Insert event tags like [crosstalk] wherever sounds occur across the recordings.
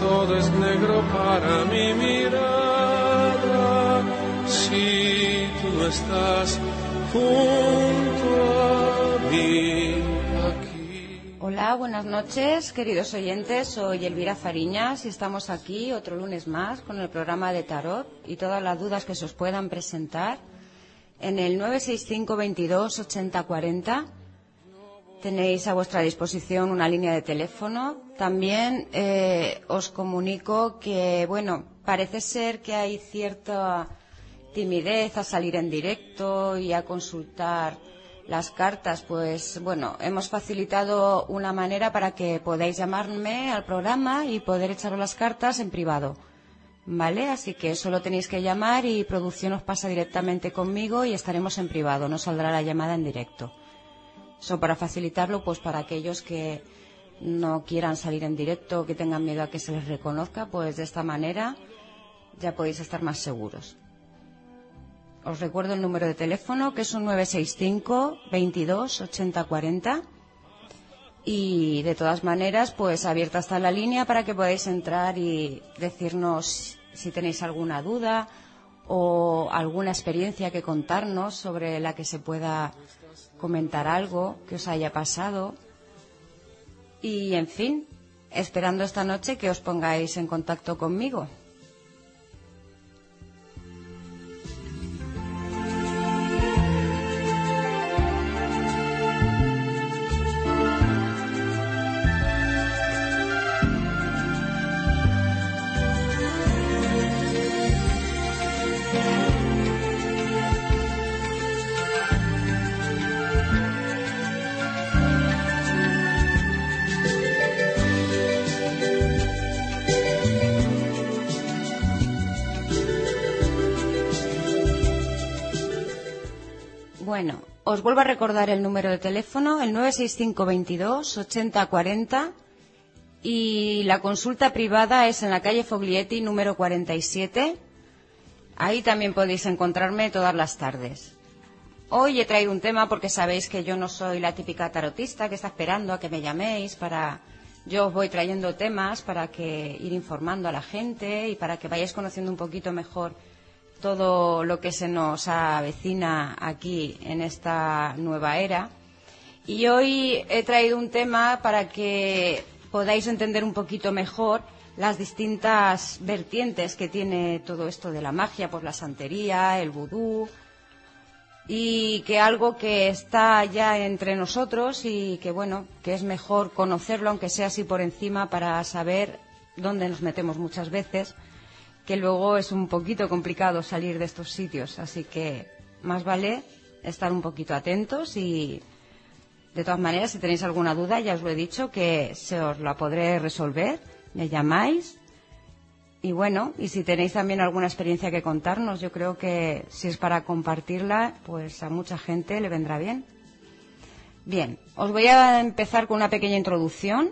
todo es negro para mi mirada. Si tú estás junto a mí aquí. Hola, buenas noches, queridos oyentes. Soy Elvira Fariñas y estamos aquí otro lunes más con el programa de Tarot y todas las dudas que se os puedan presentar en el 965 22 80 40 tenéis a vuestra disposición una línea de teléfono. También eh, os comunico que, bueno, parece ser que hay cierta timidez a salir en directo y a consultar las cartas. Pues, bueno, hemos facilitado una manera para que podáis llamarme al programa y poder echaros las cartas en privado. ¿Vale? Así que solo tenéis que llamar y producción os pasa directamente conmigo y estaremos en privado, no saldrá la llamada en directo. Eso para facilitarlo, pues para aquellos que no quieran salir en directo, que tengan miedo a que se les reconozca, pues de esta manera ya podéis estar más seguros. Os recuerdo el número de teléfono que es un 965 22 80 40 y de todas maneras, pues abierta está la línea para que podáis entrar y decirnos si tenéis alguna duda o alguna experiencia que contarnos sobre la que se pueda comentar algo que os haya pasado. Y, en fin, esperando esta noche que os pongáis en contacto conmigo. Bueno, os vuelvo a recordar el número de teléfono, el 965 22 80 40 y la consulta privada es en la calle Foglietti número 47. Ahí también podéis encontrarme todas las tardes. Hoy he traído un tema porque sabéis que yo no soy la típica tarotista que está esperando a que me llaméis para yo os voy trayendo temas para que ir informando a la gente y para que vayáis conociendo un poquito mejor todo lo que se nos avecina aquí en esta nueva era. Y hoy he traído un tema para que podáis entender un poquito mejor las distintas vertientes que tiene todo esto de la magia, pues la santería, el vudú, y que algo que está ya entre nosotros y que bueno, que es mejor conocerlo, aunque sea así por encima, para saber dónde nos metemos muchas veces que luego es un poquito complicado salir de estos sitios. Así que más vale estar un poquito atentos y, de todas maneras, si tenéis alguna duda, ya os lo he dicho, que se os la podré resolver. Me llamáis. Y bueno, y si tenéis también alguna experiencia que contarnos, yo creo que si es para compartirla, pues a mucha gente le vendrá bien. Bien, os voy a empezar con una pequeña introducción,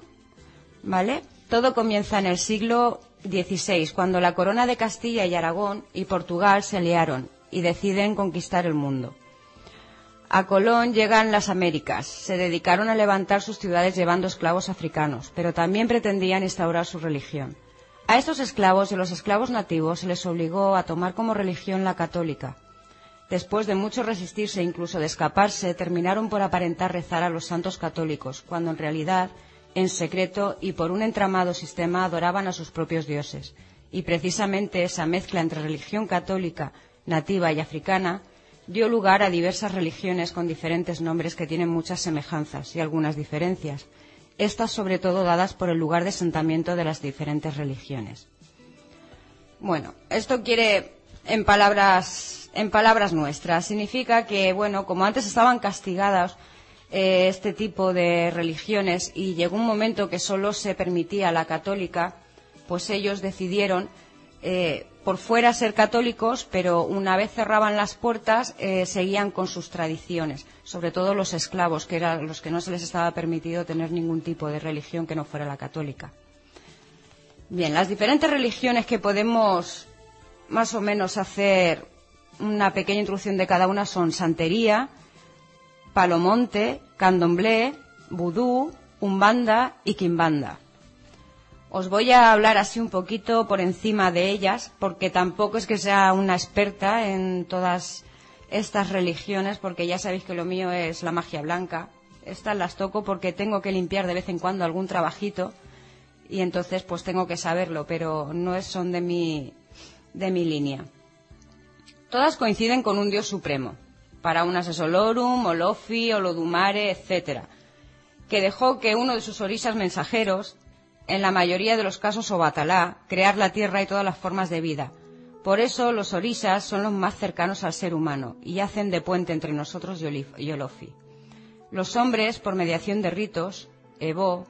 ¿vale? Todo comienza en el siglo XVI, cuando la corona de Castilla y Aragón y Portugal se aliaron y deciden conquistar el mundo. A Colón llegan las Américas. Se dedicaron a levantar sus ciudades llevando esclavos africanos, pero también pretendían instaurar su religión. A estos esclavos y los esclavos nativos se les obligó a tomar como religión la católica. Después de mucho resistirse e incluso de escaparse, terminaron por aparentar rezar a los santos católicos, cuando en realidad en secreto y por un entramado sistema adoraban a sus propios dioses. Y precisamente esa mezcla entre religión católica, nativa y africana dio lugar a diversas religiones con diferentes nombres que tienen muchas semejanzas y algunas diferencias, estas sobre todo dadas por el lugar de asentamiento de las diferentes religiones. Bueno, esto quiere, en palabras, en palabras nuestras, significa que, bueno, como antes estaban castigadas eh, este tipo de religiones y llegó un momento que solo se permitía la católica, pues ellos decidieron eh, por fuera ser católicos, pero una vez cerraban las puertas eh, seguían con sus tradiciones, sobre todo los esclavos, que eran los que no se les estaba permitido tener ningún tipo de religión que no fuera la católica. Bien, las diferentes religiones que podemos más o menos hacer una pequeña introducción de cada una son santería, palomonte, candomblé, vudú, umbanda y quimbanda. Os voy a hablar así un poquito por encima de ellas, porque tampoco es que sea una experta en todas estas religiones, porque ya sabéis que lo mío es la magia blanca. Estas las toco porque tengo que limpiar de vez en cuando algún trabajito y entonces pues tengo que saberlo, pero no son de mi, de mi línea. Todas coinciden con un dios supremo. Para unas es Olorum, Olofi, Olodumare, etc. Que dejó que uno de sus orisas mensajeros, en la mayoría de los casos Obatalá, crear la tierra y todas las formas de vida. Por eso los orisas son los más cercanos al ser humano y hacen de puente entre nosotros y Olofi. Los hombres, por mediación de ritos, Evo,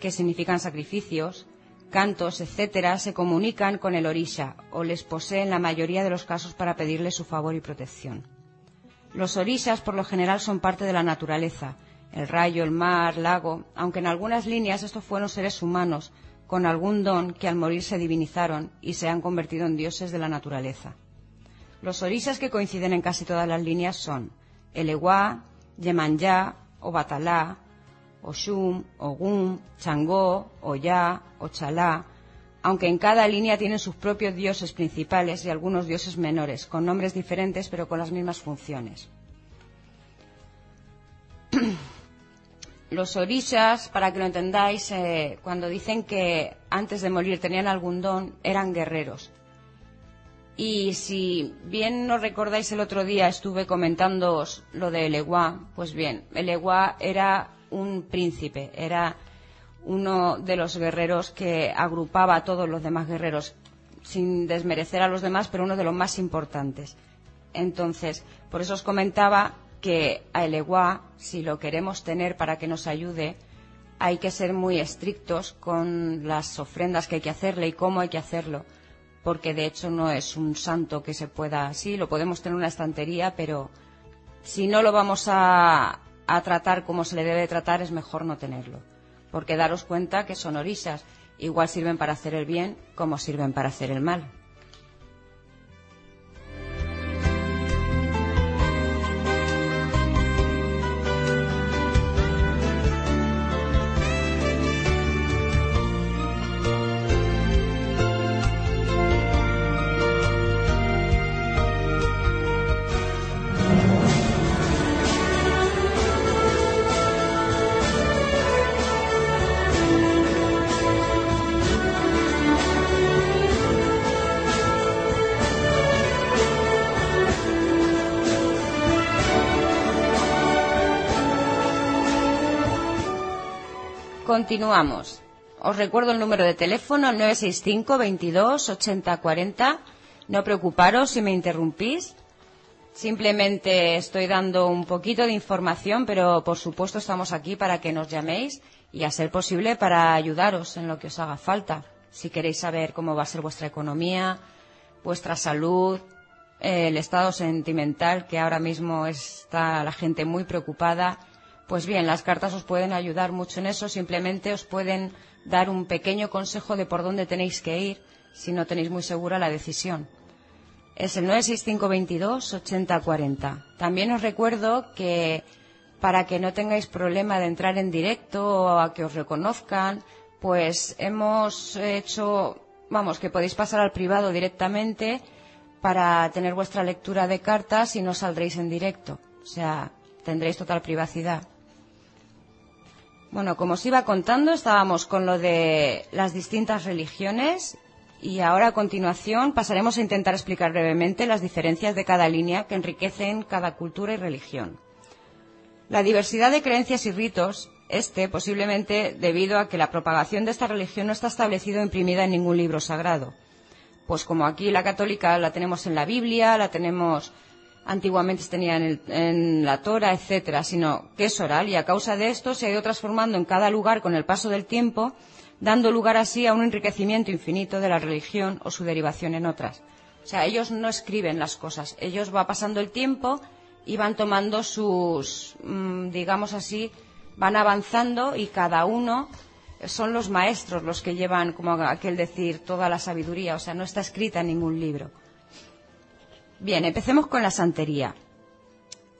que significan sacrificios, cantos, etcétera, se comunican con el orisha o les poseen la mayoría de los casos para pedirle su favor y protección. Los orishas, por lo general, son parte de la naturaleza, el rayo, el mar, lago, aunque en algunas líneas estos fueron seres humanos con algún don que al morir se divinizaron y se han convertido en dioses de la naturaleza. Los orishas que coinciden en casi todas las líneas son el Ewa, Yemanyá, Obatalá, Oshum, Ogum, Changó, Oyá, Ochalá, aunque en cada línea tienen sus propios dioses principales y algunos dioses menores, con nombres diferentes pero con las mismas funciones. [clears throat] Los orishas, para que lo entendáis, eh, cuando dicen que antes de morir tenían algún don, eran guerreros. Y si bien no recordáis el otro día estuve comentando lo de Eleguá, pues bien, Eleguá era un príncipe, era uno de los guerreros que agrupaba a todos los demás guerreros, sin desmerecer a los demás, pero uno de los más importantes. Entonces, por eso os comentaba que a Eleguá, si lo queremos tener para que nos ayude, hay que ser muy estrictos con las ofrendas que hay que hacerle y cómo hay que hacerlo, porque de hecho no es un santo que se pueda, sí, lo podemos tener en una estantería, pero si no lo vamos a tratar como se le debe tratar, es mejor no tenerlo, porque daros cuenta que son orisas, igual sirven para hacer el bien como sirven para hacer el mal. Continuamos. Os recuerdo el número de teléfono 965 22 80 40. No preocuparos si me interrumpís. Simplemente estoy dando un poquito de información, pero por supuesto estamos aquí para que nos llaméis y, a ser posible, para ayudaros en lo que os haga falta. Si queréis saber cómo va a ser vuestra economía, vuestra salud, el estado sentimental, que ahora mismo está la gente muy preocupada, pues bien, las cartas os pueden ayudar mucho en eso, simplemente os pueden dar un pequeño consejo de por dónde tenéis que ir si no tenéis muy segura la decisión. Es el 96522 8040. También os recuerdo que para que no tengáis problema de entrar en directo o a que os reconozcan, pues hemos hecho, vamos, que podéis pasar al privado directamente para tener vuestra lectura de cartas y no saldréis en directo. O sea, tendréis total privacidad. Bueno, como os iba contando, estábamos con lo de las distintas religiones y ahora a continuación pasaremos a intentar explicar brevemente las diferencias de cada línea que enriquecen cada cultura y religión. La diversidad de creencias y ritos, este posiblemente debido a que la propagación de esta religión no está establecida o imprimida en ningún libro sagrado. Pues como aquí la católica la tenemos en la Biblia, la tenemos antiguamente se tenía en, la Tora, etcétera, sino que es oral y a causa de esto se ha ido transformando en cada lugar con el paso del tiempo, dando lugar así a un enriquecimiento infinito de la religión o su derivación en otras. O sea, ellos no escriben las cosas, ellos va pasando el tiempo y van tomando sus, mm, digamos así, van avanzando y cada uno son los maestros los que llevan, como aquel decir, toda la sabiduría, o sea, no está escrita en ningún libro. Bien, empecemos con la santería.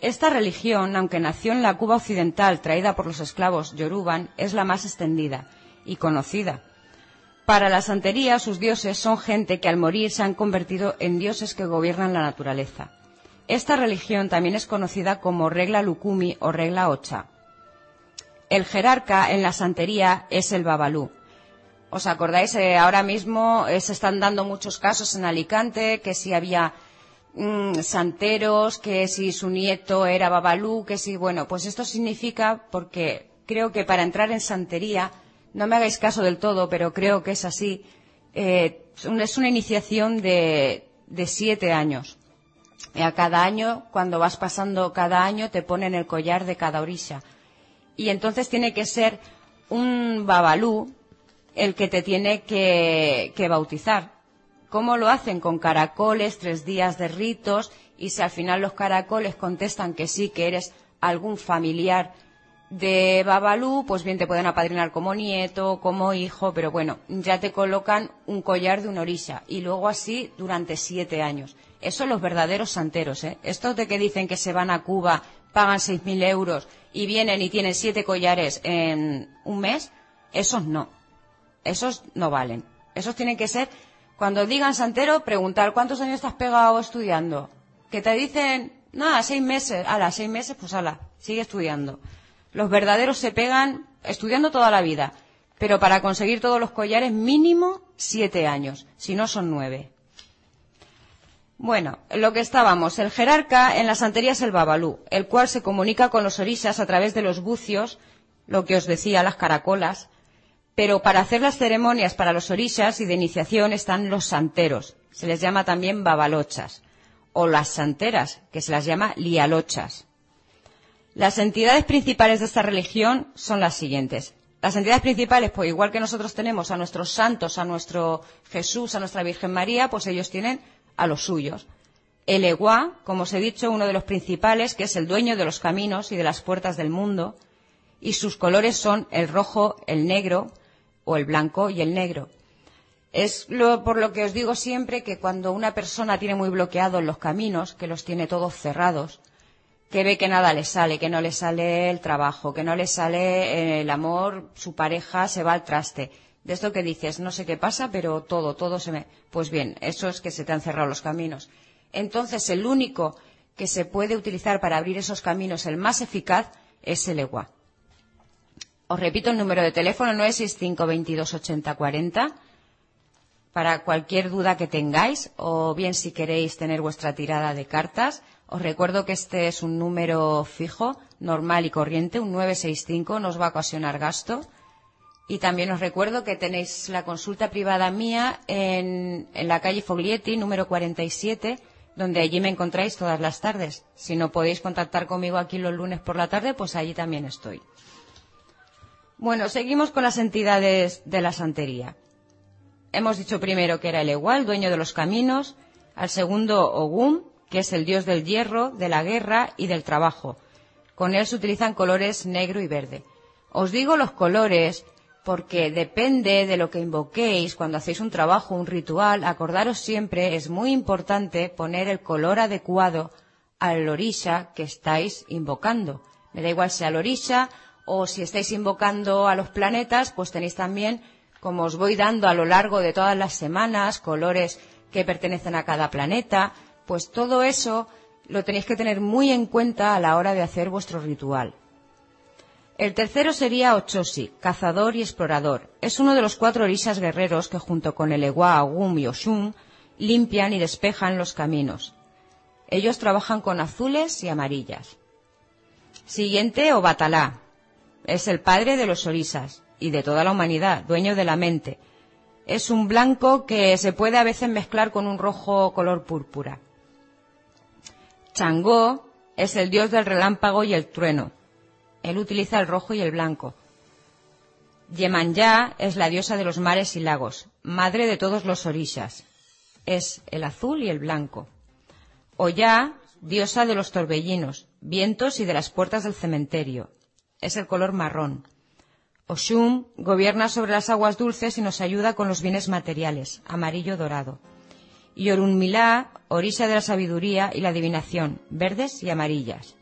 Esta religión, aunque nació en la Cuba occidental traída por los esclavos yoruban, es la más extendida y conocida. Para la santería, sus dioses son gente que al morir se han convertido en dioses que gobiernan la naturaleza. Esta religión también es conocida como regla Lukumi o regla Ocha. El jerarca en la santería es el Babalú. ¿Os acordáis? Eh, ahora mismo eh, se están dando muchos casos en Alicante, que si había Mm, santeros, que si su nieto era Babalú, que si, bueno, pues esto significa, porque creo que para entrar en santería, no me hagáis caso del todo, pero creo que es así, eh, es una iniciación de, de siete años. Y a cada año, cuando vas pasando cada año, te ponen el collar de cada orilla. Y entonces tiene que ser un babalú el que te tiene que, que bautizar. ¿Cómo lo hacen? Con caracoles, tres días de ritos, y si al final los caracoles contestan que sí, que eres algún familiar de Babalú, pues bien te pueden apadrinar como nieto, como hijo, pero bueno, ya te colocan un collar de una orilla y luego así durante siete años. Eso los verdaderos santeros, ¿eh? Estos de que dicen que se van a Cuba, pagan seis mil euros y vienen y tienen siete collares en un mes, esos no. Esos no valen. Esos tienen que ser cuando digan santero, preguntar cuántos años estás pegado estudiando. Que te dicen, nada, seis meses. A las seis meses, pues ala, sigue estudiando. Los verdaderos se pegan estudiando toda la vida. Pero para conseguir todos los collares, mínimo siete años. Si no, son nueve. Bueno, lo que estábamos, el jerarca en la santería es el babalú, el cual se comunica con los orisas a través de los bucios, lo que os decía, las caracolas, pero para hacer las ceremonias para los orishas y de iniciación están los santeros, se les llama también babalochas, o las santeras, que se las llama lialochas. Las entidades principales de esta religión son las siguientes. Las entidades principales, pues igual que nosotros tenemos a nuestros santos, a nuestro Jesús, a nuestra Virgen María, pues ellos tienen a los suyos. El Eguá, como os he dicho, uno de los principales, que es el dueño de los caminos y de las puertas del mundo, y sus colores son el rojo, el negro, o el blanco y el negro. Es por lo que os digo siempre que cuando una persona tiene muy bloqueados los caminos, que los tiene todos cerrados, que ve que nada le sale, que no le sale el trabajo, que no le sale el amor, su pareja se va al traste. De esto que dices, no sé qué pasa, pero todo, todo se me. Pues bien, eso es que se te han cerrado los caminos. Entonces, el único que se puede utilizar para abrir esos caminos, el más eficaz, es el EGUA. Os repito el número de teléfono 965 22 80 40 para cualquier duda que tengáis o bien si queréis tener vuestra tirada de cartas. Os recuerdo que este es un número fijo, normal y corriente, un 965, no os va a ocasionar gasto. Y también os recuerdo que tenéis la consulta privada mía en, en la calle Foglietti, número 47, donde allí me encontráis todas las tardes. Si no podéis contactar conmigo aquí los lunes por la tarde, pues allí también estoy. Bueno, seguimos con las entidades de la santería. Hemos dicho primero que era el igual, dueño de los caminos, al segundo Ogum, que es el dios del hierro, de la guerra y del trabajo. Con él se utilizan colores negro y verde. Os digo los colores porque depende de lo que invoquéis cuando hacéis un trabajo, un ritual, acordaros siempre, es muy importante poner el color adecuado al orisha que estáis invocando. Me da igual sea el orisha o si estáis invocando a los planetas, pues tenéis también, como os voy dando a lo largo de todas las semanas, colores que pertenecen a cada planeta, pues todo eso lo tenéis que tener muy en cuenta a la hora de hacer vuestro ritual. El tercero sería Ochosi, cazador y explorador. Es uno de los cuatro orisas guerreros que junto con el Ewa, Agum y Oshun limpian y despejan los caminos. Ellos trabajan con azules y amarillas. Siguiente, Obatalá, es el padre de los orisas y de toda la humanidad, dueño de la mente. Es un blanco que se puede a veces mezclar con un rojo color púrpura. Changó es el dios del relámpago y el trueno. Él utiliza el rojo y el blanco. Yemanyá es la diosa de los mares y lagos, madre de todos los orisas. Es el azul y el blanco. Oya, diosa de los torbellinos, vientos y de las puertas del cementerio es el color marrón. Oshun gobierna sobre las aguas dulces y nos ayuda con los bienes materiales, amarillo dorado. y Orunmilá, orisa de la sabiduría y la adivinación, verdes y amarillas.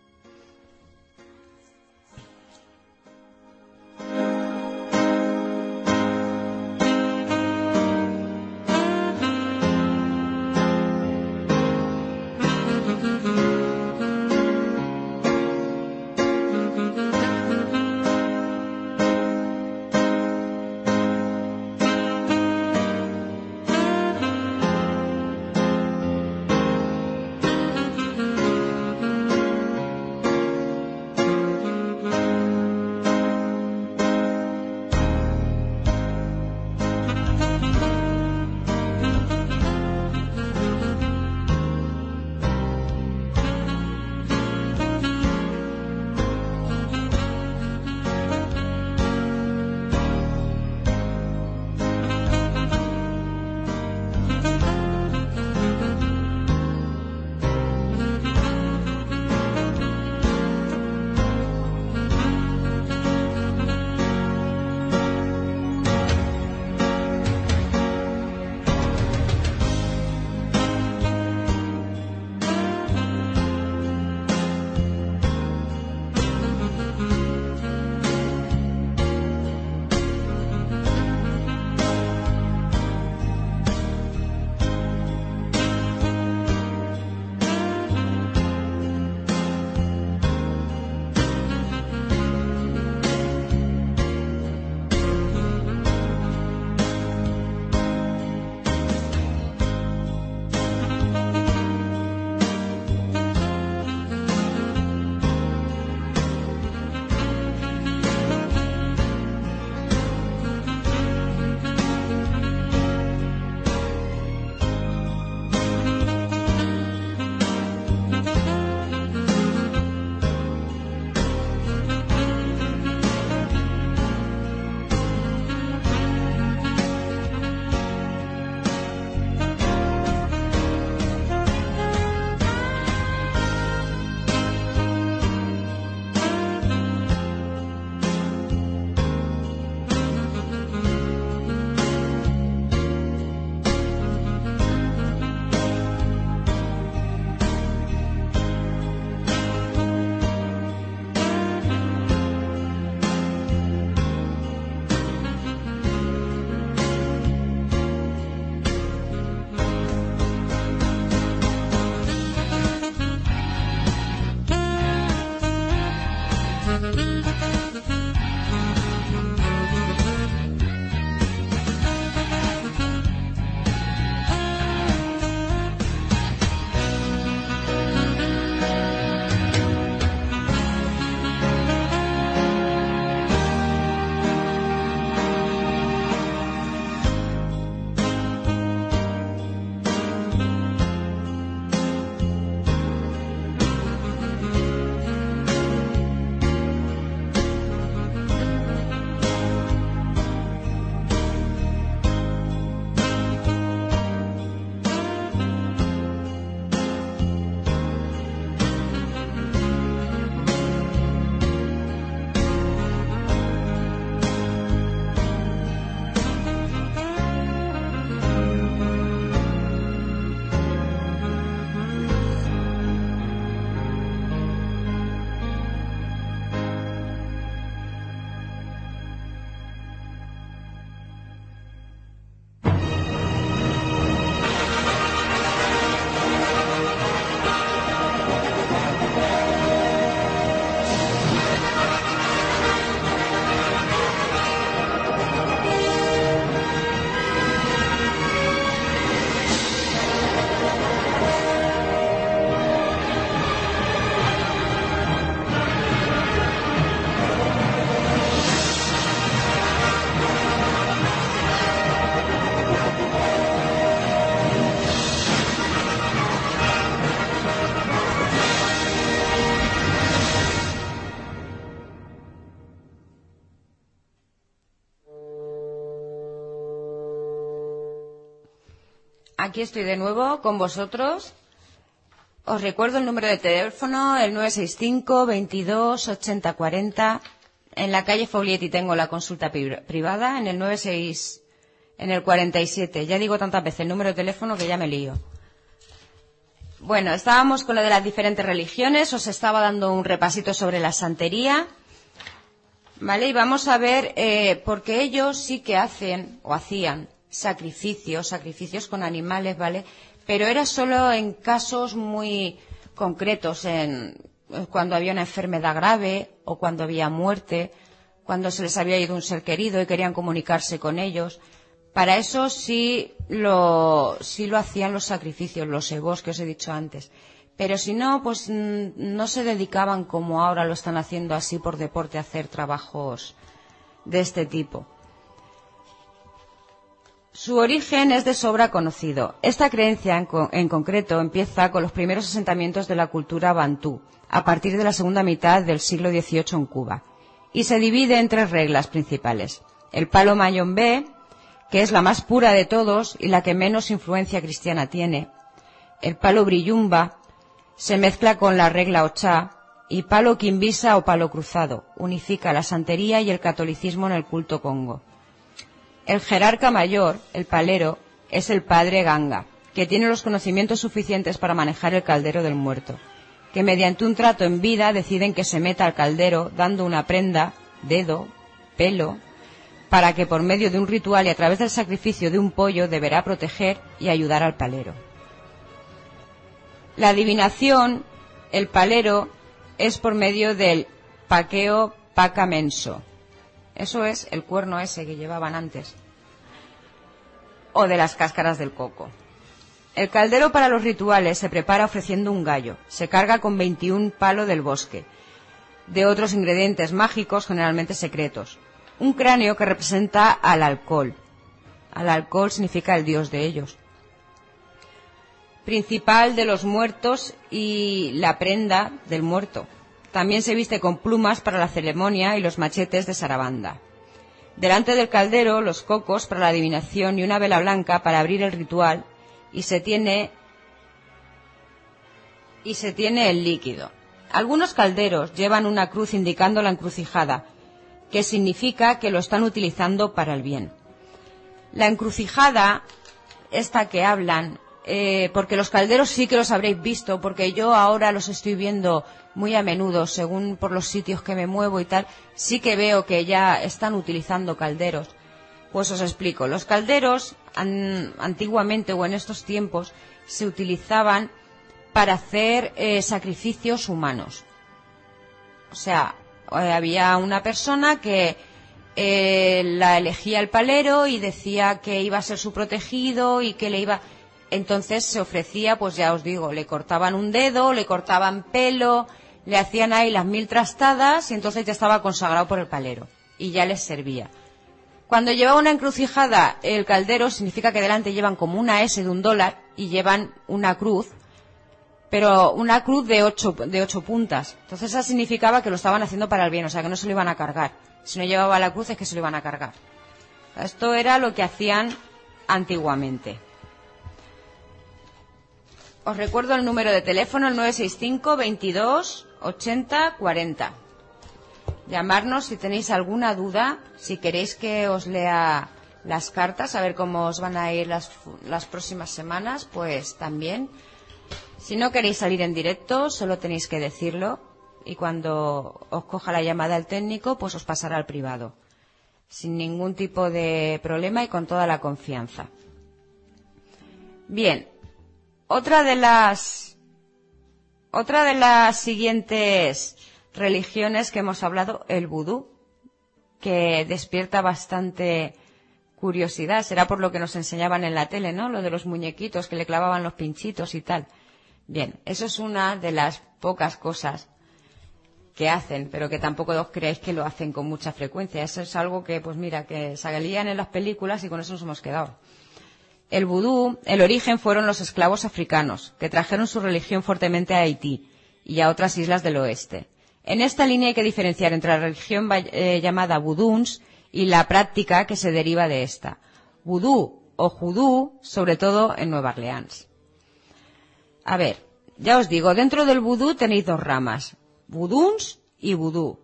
Aquí estoy de nuevo con vosotros. Os recuerdo el número de teléfono, el 965 22 80 40. En la calle Foglietti tengo la consulta privada, en el 96 En el 47. Ya digo tantas veces el número de teléfono que ya me lío. Bueno, estábamos con lo de las diferentes religiones. Os estaba dando un repasito sobre la santería. ¿Vale? Y vamos a ver, eh, porque ellos sí que hacen o hacían sacrificios, sacrificios con animales, ¿vale? Pero era solo en casos muy concretos, en cuando había una enfermedad grave o cuando había muerte, cuando se les había ido un ser querido y querían comunicarse con ellos. Para eso sí lo, sí lo hacían los sacrificios, los egos que os he dicho antes. Pero si no, pues no se dedicaban como ahora lo están haciendo así por deporte a hacer trabajos de este tipo. Su origen es de sobra conocido. Esta creencia en, concreto empieza con los primeros asentamientos de la cultura bantú, a partir de la segunda mitad del siglo XVIII en Cuba, y se divide en tres reglas principales. El palo mayombe, que es la más pura de todos y la que menos influencia cristiana tiene. El palo brillumba, se mezcla con la regla Ochá y palo quimbisa o palo cruzado, unifica la santería y el catolicismo en el culto congo. El jerarca mayor, el palero, es el padre Ganga, que tiene los conocimientos suficientes para manejar el caldero del muerto, que mediante un trato en vida deciden que se meta al caldero dando una prenda, dedo, pelo, para que por medio de un ritual y a través del sacrificio de un pollo deberá proteger y ayudar al palero. La adivinación, el palero, es por medio del paqueo pacamenso. Eso es el cuerno ese que llevaban antes. O de las cáscaras del coco. El caldero para los rituales se prepara ofreciendo un gallo. Se carga con 21 palo del bosque. De otros ingredientes mágicos, generalmente secretos. Un cráneo que representa al alcohol. Al alcohol significa el dios de ellos principal de los muertos y la prenda del muerto. También se viste con plumas para la ceremonia y los machetes de sarabanda. Delante del caldero, los cocos para la adivinación y una vela blanca para abrir el ritual y se tiene y se tiene el líquido. Algunos calderos llevan una cruz indicando la encrucijada, que significa que lo están utilizando para el bien. La encrucijada, esta que hablan, eh, porque los calderos sí que los habréis visto, porque yo ahora los estoy viendo muy a menudo, según por los sitios que me muevo y tal, sí que veo que ya están utilizando calderos. Pues os explico. Los calderos, antiguamente o en estos tiempos, se utilizaban para hacer eh, sacrificios humanos. O sea, eh, había una persona que la elegía el palero y decía que iba a ser su protegido y que le iba entonces se ofrecía, pues ya os digo, le cortaban un dedo, le cortaban pelo, le hacían ahí las mil trastadas y entonces ya estaba consagrado por el palero y ya les servía. Cuando lleva una encrucijada el caldero significa que delante llevan como una S de un dólar y llevan una cruz, pero una cruz de ocho, de ocho puntas. Entonces eso significaba que lo estaban haciendo para el bien, o sea que no se lo iban a cargar. Si no llevaba la cruz es que se lo iban a cargar. Esto era lo que hacían antiguamente. Os recuerdo el número de teléfono, el 965 22 80 40. Llamarnos si tenéis alguna duda, si queréis que os lea las cartas, a ver cómo os van a ir las, las próximas semanas, pues también. Si no queréis salir en directo, solo tenéis que decirlo y cuando os coja la llamada el técnico, pues os pasará al privado, sin ningún tipo de problema y con toda la confianza. Bien, otra de las otra de las siguientes religiones que hemos hablado, el vudú, que despierta bastante curiosidad. Será por lo que nos enseñaban en la tele, ¿no? Lo de los muñequitos que le clavaban los pinchitos y tal. Bien, eso es una de las pocas cosas que hacen, pero que tampoco os creáis que lo hacen con mucha frecuencia. Eso es algo que, pues mira, que salían en las películas y con eso nos hemos quedado. El vudú, el origen fueron los esclavos africanos, que trajeron su religión fuertemente a Haití y a otras islas del oeste. En esta línea hay que diferenciar entre la religión eh, llamada vuduns y la práctica que se deriva de esta. Vudú o judú, sobre todo en Nueva Orleans. A ver, ya os digo, dentro del vudú tenéis dos ramas, vuduns y vudú.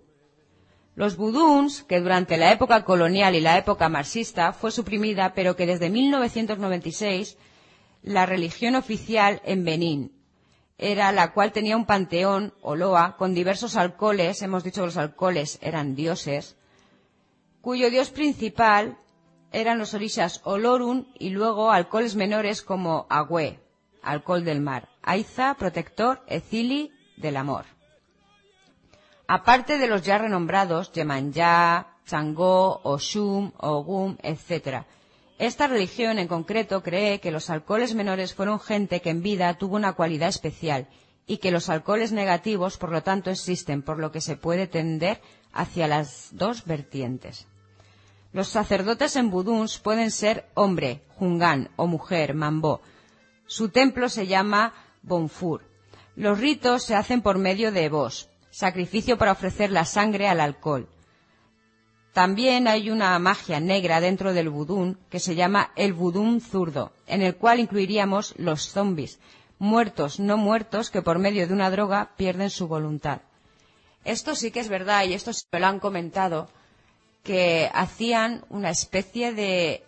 Los buduns, que durante la época colonial y la época marxista fue suprimida, pero que desde 1996 la religión oficial en Benín era la cual tenía un panteón, Oloa, con diversos alcoholes, hemos dicho que los alcoholes eran dioses, cuyo dios principal eran los orishas Olorun y luego alcoholes menores como Agüe, alcohol del mar, Aiza, protector, Ecili, del amor. Aparte de los ya renombrados Yemanjá, Changó, Oshum, Ogum, etc. Esta religión en concreto cree que los alcoholes menores fueron gente que en vida tuvo una cualidad especial y que los alcoholes negativos, por lo tanto, existen, por lo que se puede tender hacia las dos vertientes. Los sacerdotes en Buduns pueden ser hombre, jungán, o mujer, mambó. Su templo se llama Bonfur. Los ritos se hacen por medio de vos, sacrificio para ofrecer la sangre al alcohol. También hay una magia negra dentro del vudún que se llama el vudún zurdo, en el cual incluiríamos los zombies, muertos no muertos que por medio de una droga pierden su voluntad. Esto sí que es verdad y esto se lo han comentado, que hacían una especie de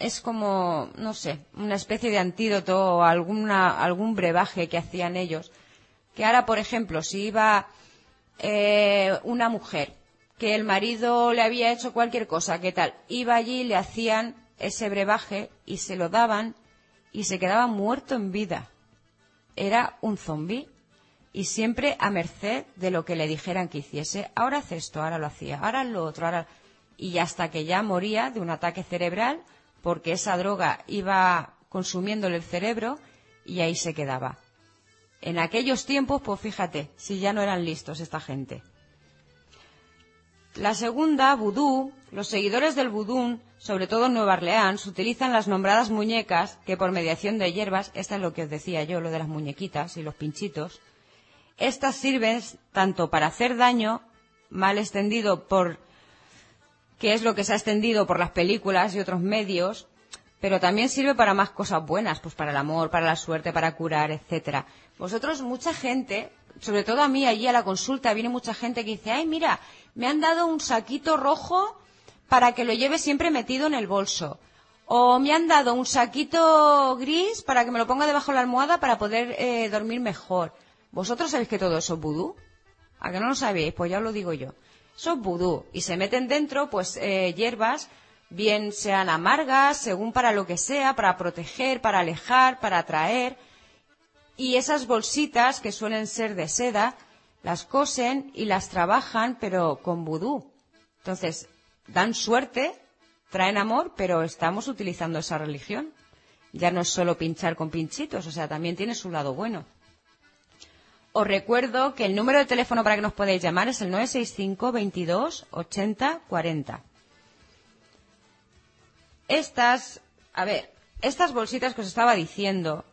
es como, no sé, una especie de antídoto o alguna, algún brebaje que hacían ellos. Que ahora, por ejemplo, si iba eh, una mujer que el marido le había hecho cualquier cosa, ¿qué tal? Iba allí, le hacían ese brebaje y se lo daban y se quedaba muerto en vida. Era un zombi y siempre a merced de lo que le dijeran que hiciese. Ahora hace esto, ahora lo hacía, ahora lo otro, ahora. Y hasta que ya moría de un ataque cerebral porque esa droga iba consumiéndole el cerebro y ahí se quedaba. En aquellos tiempos, pues fíjate, si ya no eran listos esta gente. La segunda, vudú, los seguidores del vudú, sobre todo en Nueva Orleans, utilizan las nombradas muñecas que por mediación de hierbas, esta es lo que os decía yo, lo de las muñequitas y los pinchitos, estas sirven tanto para hacer daño, mal extendido por, que es lo que se ha extendido por las películas y otros medios, pero también sirve para más cosas buenas, pues para el amor, para la suerte, para curar, etcétera. Vosotros, mucha gente, sobre todo a mí allí a la consulta, viene mucha gente que dice, ay, mira, me han dado un saquito rojo para que lo lleve siempre metido en el bolso. O me han dado un saquito gris para que me lo ponga debajo de la almohada para poder eh, dormir mejor. ¿Vosotros sabéis que todo eso es vudú? ¿A que no lo sabéis? Pues ya os lo digo yo. Eso es vudú. Y se meten dentro, pues, eh, hierbas, bien sean amargas, según para lo que sea, para proteger, para alejar, para atraer. Y esas bolsitas, que suelen ser de seda, las cosen y las trabajan, pero con vudú. Entonces, dan suerte, traen amor, pero estamos utilizando esa religión. Ya no es solo pinchar con pinchitos, o sea, también tiene su lado bueno. Os recuerdo que el número de teléfono para que nos podáis llamar es el 965 22 80 40. Estas, a ver, estas bolsitas que os estaba diciendo,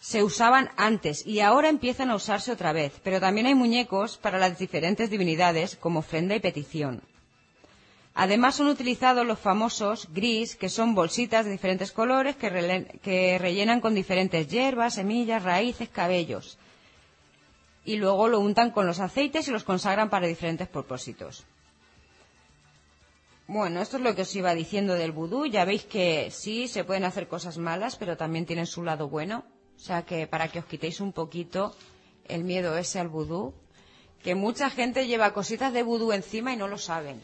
se usaban antes y ahora empiezan a usarse otra vez, pero también hay muñecos para las diferentes divinidades como ofrenda y petición. Además son utilizados los famosos gris, que son bolsitas de diferentes colores que, rellenan con diferentes hierbas, semillas, raíces, cabellos. Y luego lo untan con los aceites y los consagran para diferentes propósitos. Bueno, esto es lo que os iba diciendo del vudú. Ya veis que sí, se pueden hacer cosas malas, pero también tienen su lado bueno. O sea que para que os quitéis un poquito el miedo ese al vudú, que mucha gente lleva cositas de vudú encima y no lo saben.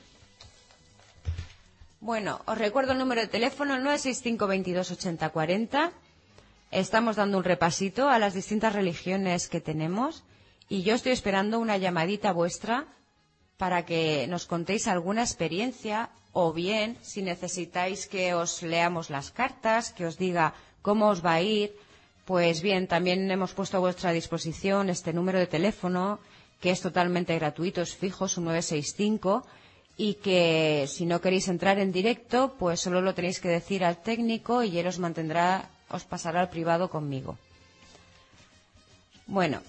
Bueno, os recuerdo el número de teléfono, el 965 Estamos dando un repasito a las distintas religiones que tenemos y yo estoy esperando una llamadita vuestra para que nos contéis alguna experiencia o bien si necesitáis que os leamos las cartas, que os diga cómo os va a ir, pues bien, también hemos puesto a vuestra disposición este número de teléfono, que es totalmente gratuito, es fijo, es un 965, y que si no queréis entrar en directo, pues solo lo tenéis que decir al técnico y él os mantendrá, os pasará al privado conmigo. Bueno,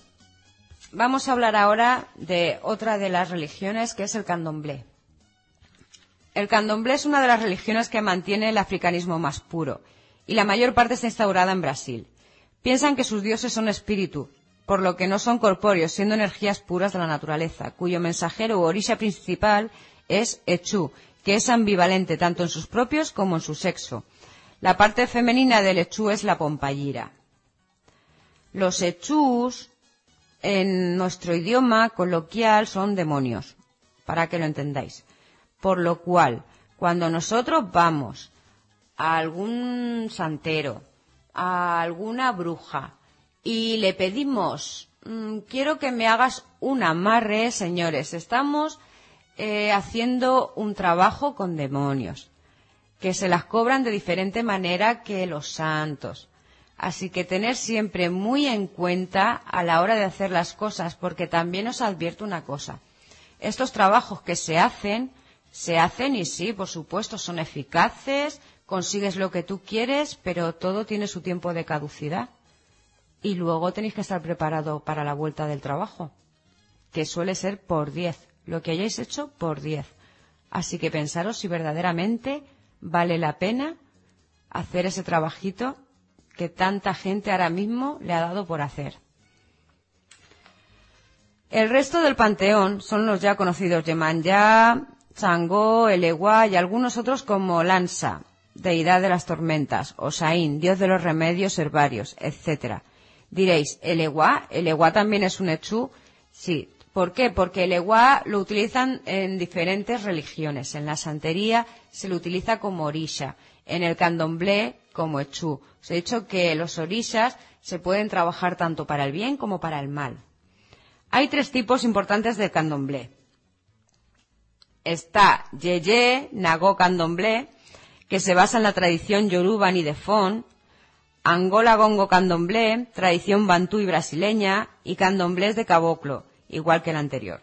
vamos a hablar ahora de otra de las religiones, que es el candomblé. El candomblé es una de las religiones que mantiene el africanismo más puro, y la mayor parte está instaurada en Brasil. Piensan que sus dioses son espíritu, por lo que no son corpóreos, siendo energías puras de la naturaleza, cuyo mensajero u orilla principal es Echú, que es ambivalente tanto en sus propios como en su sexo. La parte femenina del Echú es la pompayira. Los Echús, en nuestro idioma coloquial, son demonios, para que lo entendáis. Por lo cual, cuando nosotros vamos a algún santero, a alguna bruja, y le pedimos, mm, quiero que me hagas un amarre, señores, estamos eh, haciendo un trabajo con demonios, que se las cobran de diferente manera que los santos. Así que tener siempre muy en cuenta a la hora de hacer las cosas, porque también os advierto una cosa. Estos trabajos que se hacen, se hacen y sí, por supuesto, son eficaces, consigues lo que tú quieres, pero todo tiene su tiempo de caducidad. Y luego tenéis que estar preparado para la vuelta del trabajo, que suele ser por diez, lo que hayáis hecho por diez. Así que pensaros si verdaderamente vale la pena hacer ese trabajito que tanta gente ahora mismo le ha dado por hacer. El resto del panteón son los ya conocidos Yemanyá, Changó, Elegua y algunos otros como Lanza, deidad de las tormentas, Osaín, dios de los remedios herbarios, etc. Diréis, ¿el Eguá? ¿El Eguá también es un Echú? Sí. ¿Por qué? Porque el Eguá lo utilizan en diferentes religiones. En la santería se lo utiliza como orisha. En el candomblé como Echú. Os he dicho que los orishas se pueden trabajar tanto para el bien como para el mal. Hay tres tipos importantes de candomblé. Está Yeye, Nagó Candomblé, que se basa en la tradición yoruba ni de Fon, Angola Gongo Candomblé, tradición bantú y brasileña, y candomblés de caboclo, igual que el anterior.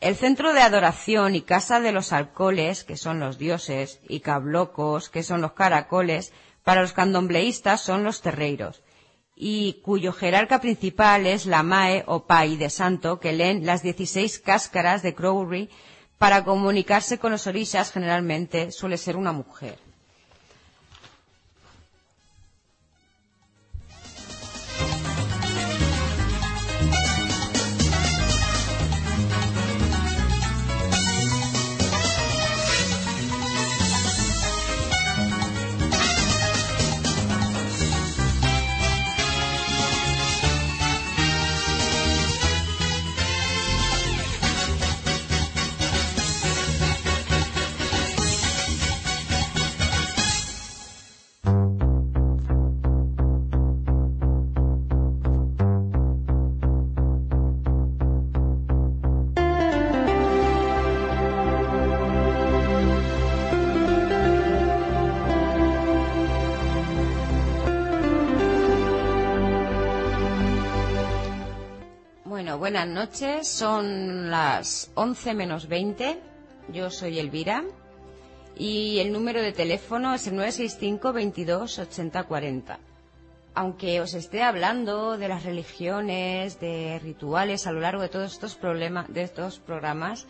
El centro de adoración y casa de los alcoholes, que son los dioses, y cablocos, que son los caracoles, para los candombleístas son los terreiros, y cuyo jerarca principal es la Mae o Pai de Santo, que leen las 16 cáscaras de Crowley para comunicarse con los orishas generalmente suele ser una mujer. Buenas noches. Son las 11 menos 20. Yo soy Elvira. Y el número de teléfono es el 965 22 80 40. Aunque os esté hablando de las religiones, de rituales a lo largo de todos estos, problemas, de estos programas,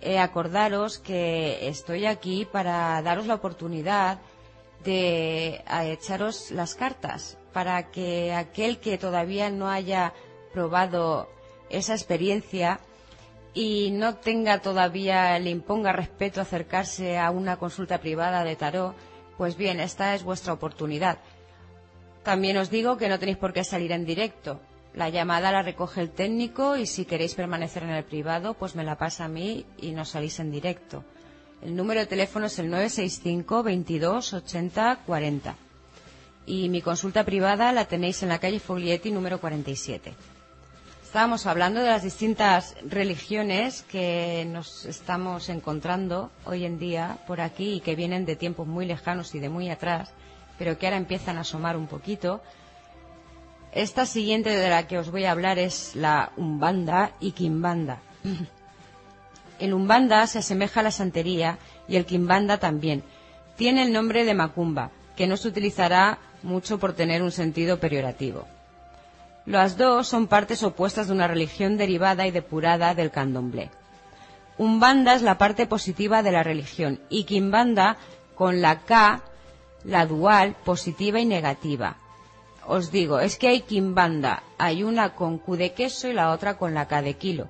eh, acordaros que estoy aquí para daros la oportunidad de echaros las cartas, para que aquel que todavía no haya probado esa experiencia y no tenga todavía, le imponga respeto acercarse a una consulta privada de tarot, pues bien, esta es vuestra oportunidad. También os digo que no tenéis por qué salir en directo. La llamada la recoge el técnico y si queréis permanecer en el privado, pues me la pasa a mí y no salís en directo. El número de teléfono es el 965 22 80 40. Y mi consulta privada la tenéis en la calle Foglietti número 47. Estábamos hablando de las distintas religiones que nos estamos encontrando hoy en día por aquí y que vienen de tiempos muy lejanos y de muy atrás, pero que ahora empiezan a asomar un poquito. Esta siguiente de la que os voy a hablar es la Umbanda y Quimbanda. El Umbanda se asemeja a la santería y el Quimbanda también. Tiene el nombre de Macumba, que no se utilizará mucho por tener un sentido periorativo. Las dos son partes opuestas de una religión derivada y depurada del candomblé. Umbanda es la parte positiva de la religión y Kimbanda con la K, la dual, positiva y negativa. os digo, es que hay quimbanda. Hay una con Q de queso y la otra con la K de kilo.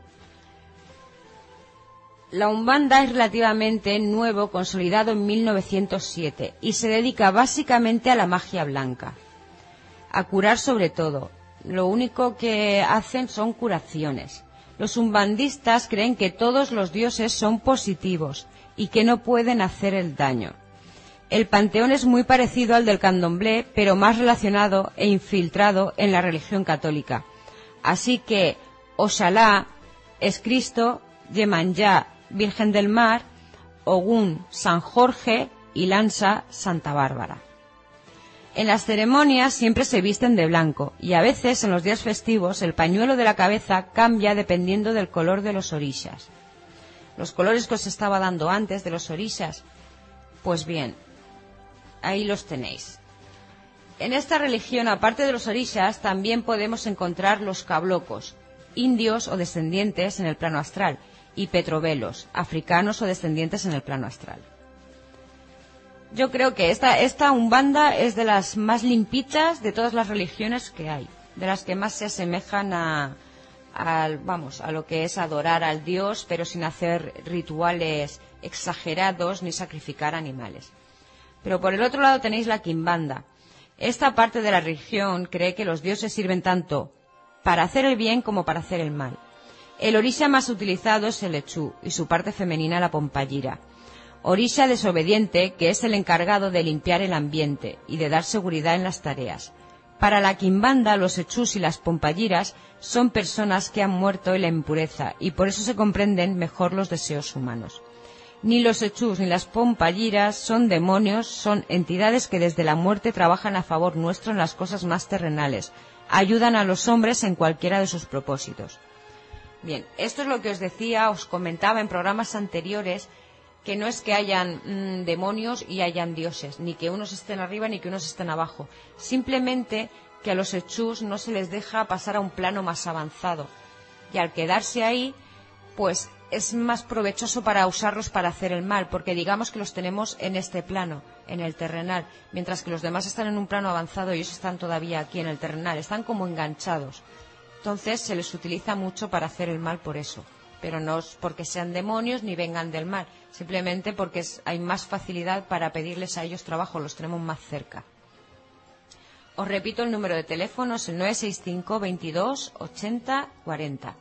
La Umbanda es relativamente nuevo, consolidado en 1907, y se dedica básicamente a la magia blanca, a curar sobre todo. Lo único que hacen son curaciones. Los umbandistas creen que todos los dioses son positivos y que no pueden hacer el daño. El panteón es muy parecido al del candomblé, pero más relacionado e infiltrado en la religión católica. Así que Oxalá es Cristo, Yemanjá, Virgen del Mar, Ogún, San Jorge y Lanza, Santa Bárbara. En las ceremonias siempre se visten de blanco y a veces en los días festivos el pañuelo de la cabeza cambia dependiendo del color de los orillas. Los colores que os estaba dando antes de los orillas, pues bien, ahí los tenéis. En esta religión, aparte de los orishas, también podemos encontrar los cablocos, indios o descendientes en el plano astral, y petrovelos, africanos o descendientes en el plano astral. Yo creo que esta, esta umbanda es de las más limpitas de todas las religiones que hay, de las que más se asemejan a, vamos, a lo que es adorar al Dios, pero sin hacer rituales exagerados ni sacrificar animales. Pero por el otro lado tenéis la quimbanda. Esta parte de la religión cree que los dioses sirven tanto para hacer el bien como para hacer el mal. El orisha más utilizado es el echú y su parte femenina la pompallira. Orisha desobediente que es el encargado de limpiar el ambiente y de dar seguridad en las tareas. Para la quimbanda, los echús y las pompalliras son personas que han muerto en la impureza y por eso se comprenden mejor los deseos humanos. Ni los hechús ni las pompalliras son demonios, son entidades que desde la muerte trabajan a favor nuestro en las cosas más terrenales, ayudan a los hombres en cualquiera de sus propósitos. Bien, esto es lo que os decía, os comentaba en programas anteriores, que no es que hayan mm, demonios y hayan dioses, ni que unos estén arriba ni que unos estén abajo. Simplemente que a los hechús no se les deja pasar a un plano más avanzado. Y al quedarse ahí, pues es más provechoso para usarlos para hacer el mal, porque digamos que los tenemos en este plano, en el terrenal, mientras que los demás están en un plano avanzado y ellos están todavía aquí en el terrenal, están como enganchados. Entonces se les utiliza mucho para hacer el mal por eso, pero no es porque sean demonios ni vengan del mal, simplemente porque hay más facilidad para pedirles a ellos trabajo, los tenemos más cerca. Os repito el número de teléfono, es el 965 22 80 40.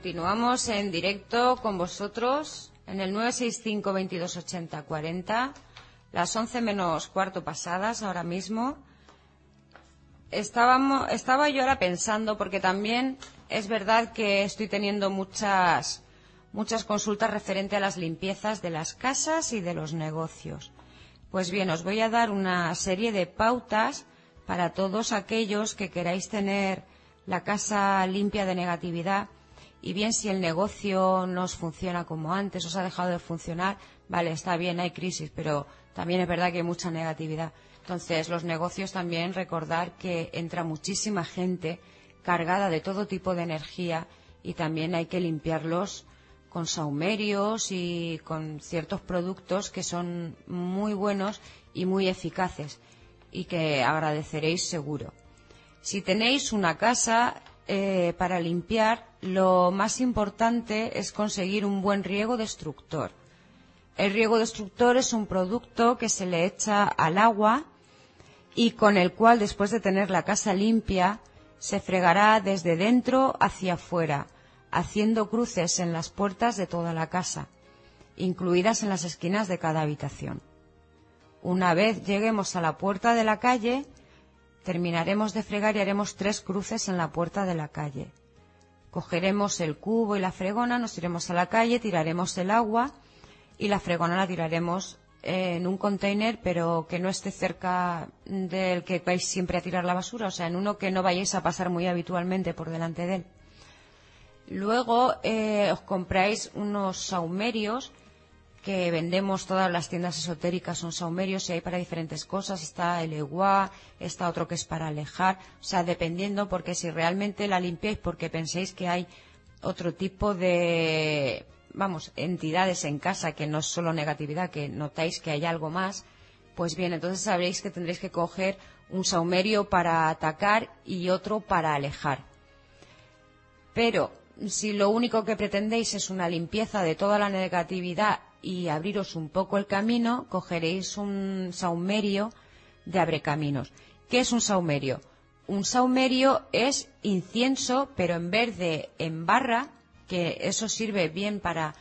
Continuamos en directo con vosotros en el 965 22 80 40, las 11 menos cuarto pasadas ahora mismo. Estaba yo ahora pensando, porque también es verdad que estoy teniendo muchas, muchas consultas referente a las limpiezas de las casas y de los negocios. Pues bien, os voy a dar una serie de pautas para todos aquellos que queráis tener la casa limpia de negatividad y bien si el negocio no os funciona como antes, os ha dejado de funcionar, vale, está bien, hay crisis, pero también es verdad que hay mucha negatividad. Entonces, los negocios también recordar que entra muchísima gente cargada de todo tipo de energía y también hay que limpiarlos con saumerios y con ciertos productos que son muy buenos y muy eficaces y que agradeceréis seguro. Si tenéis una casa eh, para limpiar, lo más importante es conseguir un buen riego destructor. El riego destructor es un producto que se le echa al agua y con el cual, después de tener la casa limpia, se fregará desde dentro hacia afuera, haciendo cruces en las puertas de toda la casa, incluidas en las esquinas de cada habitación. Una vez lleguemos a la puerta de la calle, terminaremos de fregar y haremos tres cruces en la puerta de la calle. Cogeremos el cubo y la fregona, nos iremos a la calle, tiraremos el agua y la fregona la tiraremos en un container, pero que no esté cerca del que vais siempre a tirar la basura, o sea, en uno que no vayáis a pasar muy habitualmente por delante de él. Luego eh, os compráis unos saumerios que vendemos todas las tiendas esotéricas son saumerios y hay para diferentes cosas. Está el eguá, está otro que es para alejar. O sea, dependiendo, porque si realmente la limpiáis porque penséis que hay otro tipo de vamos, entidades en casa, que no es solo negatividad, que notáis que hay algo más, pues bien, entonces sabréis que tendréis que coger un saumerio para atacar y otro para alejar. Pero si lo único que pretendéis es una limpieza de toda la negatividad y abriros un poco el camino, cogeréis un saumerio de abrecaminos. ¿Qué es un saumerio? Un saumerio es incienso, pero en vez de en barra, que eso sirve bien para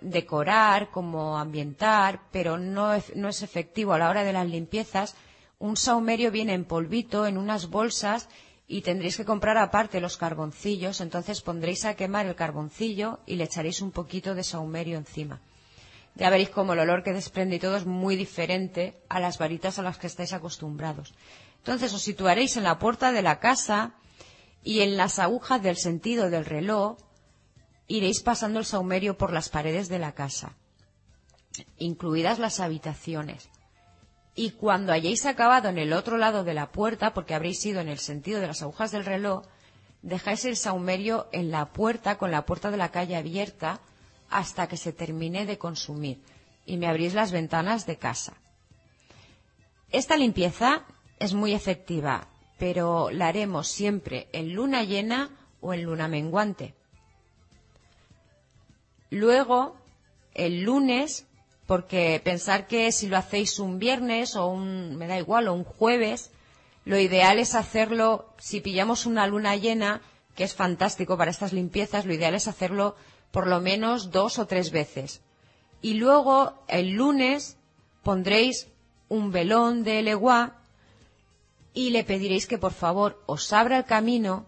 decorar, como ambientar, pero no es, no es efectivo a la hora de las limpiezas. Un saumerio viene en polvito, en unas bolsas, y tendréis que comprar aparte los carboncillos, entonces pondréis a quemar el carboncillo y le echaréis un poquito de saumerio encima. Ya veréis cómo el olor que desprende y todo es muy diferente a las varitas a las que estáis acostumbrados. Entonces os situaréis en la puerta de la casa y en las agujas del sentido del reloj iréis pasando el saumerio por las paredes de la casa, incluidas las habitaciones. Y cuando hayáis acabado en el otro lado de la puerta, porque habréis ido en el sentido de las agujas del reloj, dejáis el saumerio en la puerta, con la puerta de la calle abierta, hasta que se termine de consumir, y me abrís las ventanas de casa. Esta limpieza es muy efectiva, pero la haremos siempre en luna llena o en luna menguante. Luego, el lunes, porque pensar que si lo hacéis un viernes o un, me da igual, o un jueves, lo ideal es hacerlo, si pillamos una luna llena, que es fantástico para estas limpiezas, lo ideal es hacerlo por lo menos dos o tres veces. Y luego, el lunes, pondréis un velón de leguá y le pediréis que por favor os abra el camino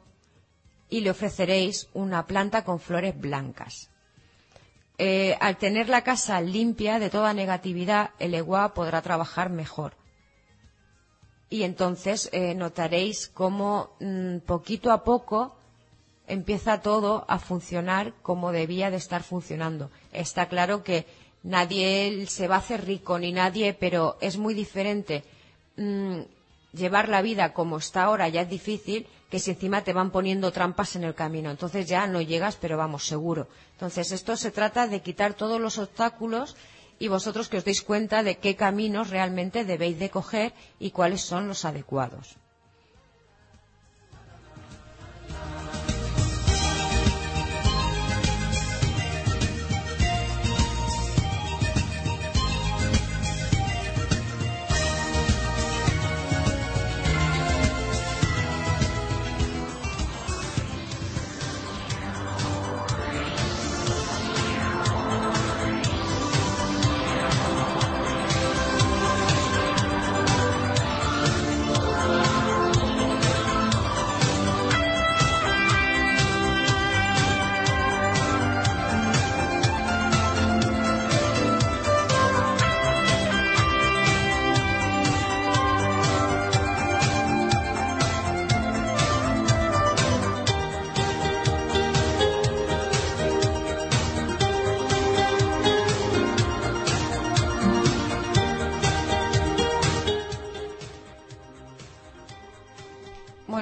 y le ofreceréis una planta con flores blancas. Eh, al tener la casa limpia de toda negatividad, el EGUA podrá trabajar mejor. Y entonces eh, notaréis cómo mm, poquito a poco empieza todo a funcionar como debía de estar funcionando. Está claro que nadie se va a hacer rico ni nadie, pero es muy diferente mm, llevar la vida como está ahora ya es difícil que si encima te van poniendo trampas en el camino. Entonces ya no llegas, pero vamos, seguro. Entonces esto se trata de quitar todos los obstáculos y vosotros que os deis cuenta de qué caminos realmente debéis de coger y cuáles son los adecuados.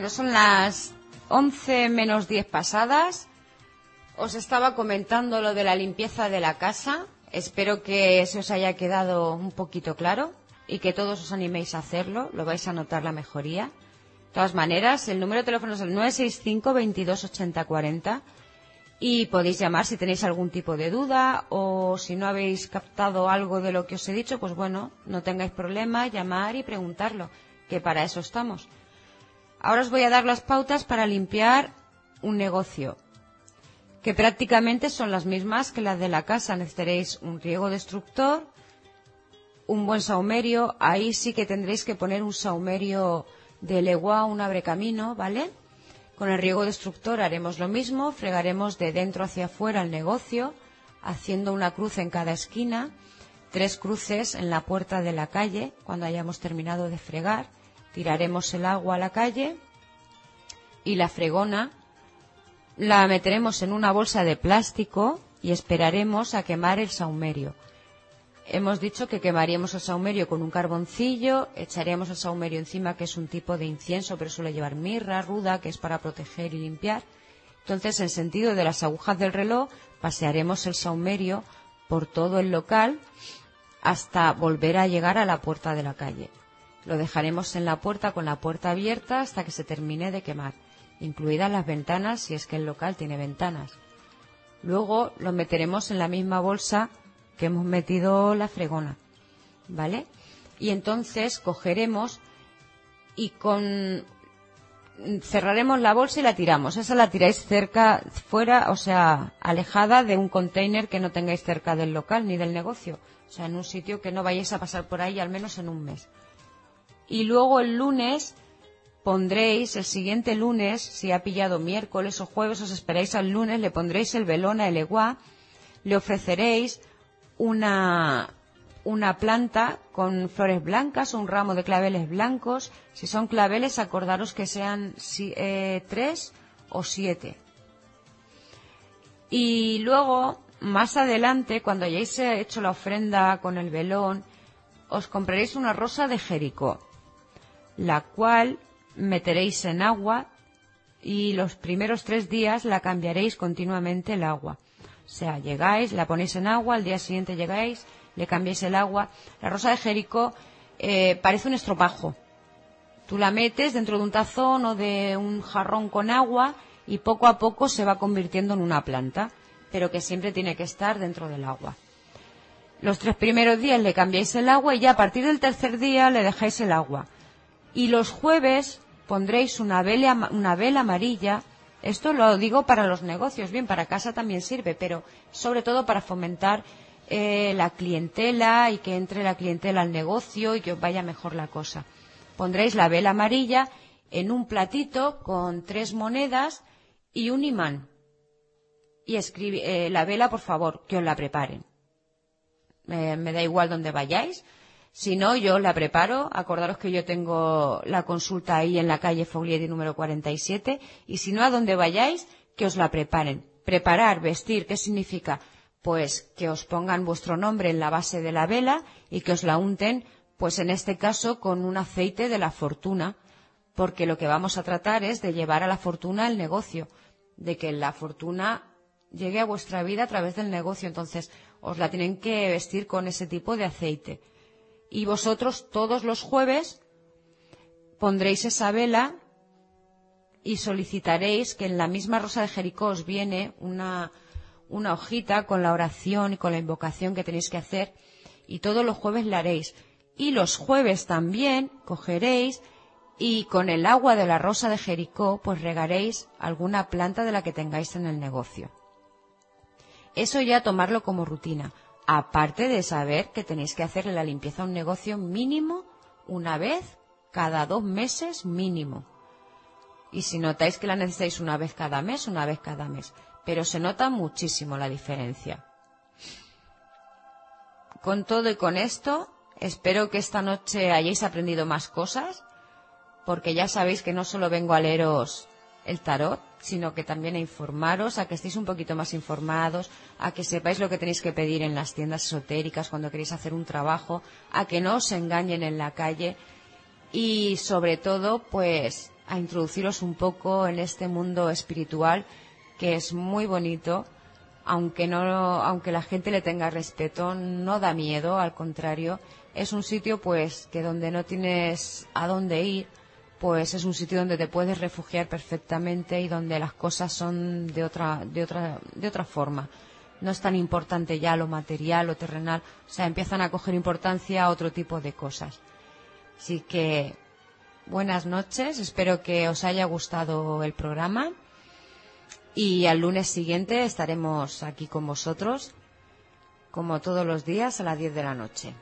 Son las 11 menos 10 pasadas. Os estaba comentando lo de la limpieza de la casa. Espero que se os haya quedado un poquito claro y que todos os animéis a hacerlo. Lo vais a notar la mejoría. De todas maneras, el número de teléfono es el 965 22 80 40 y podéis llamar si tenéis algún tipo de duda o si no habéis captado algo de lo que os he dicho, pues bueno, no tengáis problema, llamar y preguntarlo que para eso estamos. Ahora os voy a dar las pautas para limpiar un negocio, que prácticamente son las mismas que las de la casa. Necesitaréis un riego destructor, un buen saumerio, ahí sí que tendréis que poner un saumerio de legua, un abrecamino, ¿vale? Con el riego destructor haremos lo mismo, fregaremos de dentro hacia afuera el negocio, haciendo una cruz en cada esquina, tres cruces en la puerta de la calle cuando hayamos terminado de fregar, tiraremos el agua a la calle y la fregona la meteremos en una bolsa de plástico y esperaremos a quemar el saumerio. Hemos dicho que quemaríamos el saumerio con un carboncillo, echaríamos el saumerio encima, que es un tipo de incienso, pero suele llevar mirra, ruda, que es para proteger y limpiar. Entonces, en sentido de las agujas del reloj, pasearemos el saumerio por todo el local hasta volver a llegar a la puerta de la calle. Lo dejaremos en la puerta con la puerta abierta hasta que se termine de quemar incluidas las ventanas si es que el local tiene ventanas. Luego lo meteremos en la misma bolsa que hemos metido la fregona, ¿vale? Y entonces cogeremos y con cerraremos la bolsa y la tiramos. Esa la tiráis cerca, fuera, o sea, alejada de un container que no tengáis cerca del local ni del negocio. O sea, en un sitio que no vayáis a pasar por ahí al menos en un mes. Y luego el lunes pondréis el siguiente lunes, si ha pillado miércoles o jueves, os esperáis al lunes, le pondréis el velón a Eleguá, le ofreceréis una, una planta con flores blancas un ramo de claveles blancos. Si son claveles, acordaros que sean eh, tres o siete. Y luego, más adelante, cuando hayáis hecho la ofrenda con el velón, os compraréis una rosa de Jericó, la cual meteréis en agua y los primeros tres días la cambiaréis continuamente el agua. O sea, llegáis, la ponéis en agua, al día siguiente llegáis, le cambiáis el agua. La rosa de Jericó eh, parece un estropajo. Tú la metes dentro de un tazón o de un jarrón con agua y poco a poco se va convirtiendo en una planta, pero que siempre tiene que estar dentro del agua. Los tres primeros días le cambiáis el agua y ya a partir del tercer día le dejáis el agua. Y los jueves pondréis una vela, una vela amarilla. Esto lo digo para los negocios, bien, para casa también sirve, pero sobre todo para fomentar eh, la clientela y que entre la clientela al negocio y que os vaya mejor la cosa. Pondréis la vela amarilla en un platito con tres monedas y un imán. Y escribe, eh, la vela, por favor, que os la preparen. Eh, me da igual donde vayáis, si no, yo la preparo. Acordaros que yo tengo la consulta ahí en la calle Foglieri número 47. Y si no, a donde vayáis, que os la preparen. Preparar, vestir, ¿qué significa? Pues que os pongan vuestro nombre en la base de la vela y que os la unten, pues en este caso, con un aceite de la fortuna. Porque lo que vamos a tratar es de llevar a la fortuna el negocio. De que la fortuna llegue a vuestra vida a través del negocio. Entonces, os la tienen que vestir con ese tipo de aceite y vosotros todos los jueves pondréis esa vela y solicitaréis que en la misma rosa de Jericó os viene una, una hojita con la oración y con la invocación que tenéis que hacer y todos los jueves la haréis. Y los jueves también cogeréis y con el agua de la rosa de Jericó pues regaréis alguna planta de la que tengáis en el negocio. Eso ya tomarlo como rutina aparte de saber que tenéis que hacerle la limpieza a un negocio mínimo una vez cada dos meses mínimo. Y si notáis que la necesitáis una vez cada mes, una vez cada mes. Pero se nota muchísimo la diferencia. Con todo y con esto, espero que esta noche hayáis aprendido más cosas, porque ya sabéis que no solo vengo a leeros el tarot, sino que también a informaros, a que estéis un poquito más informados, a que sepáis lo que tenéis que pedir en las tiendas esotéricas cuando queréis hacer un trabajo, a que no os engañen en la calle y sobre todo pues a introduciros un poco en este mundo espiritual que es muy bonito, aunque no aunque la gente le tenga respeto, no da miedo, al contrario, es un sitio pues que donde no tienes a dónde ir, pues es un sitio donde te puedes refugiar perfectamente y donde las cosas son de otra, de otra, de otra forma. No es tan importante ya lo material o terrenal, o sea, empiezan a coger importancia a otro tipo de cosas. Así que buenas noches. Espero que os haya gustado el programa. Y al lunes siguiente estaremos aquí con vosotros, como todos los días, a las 10 de la noche.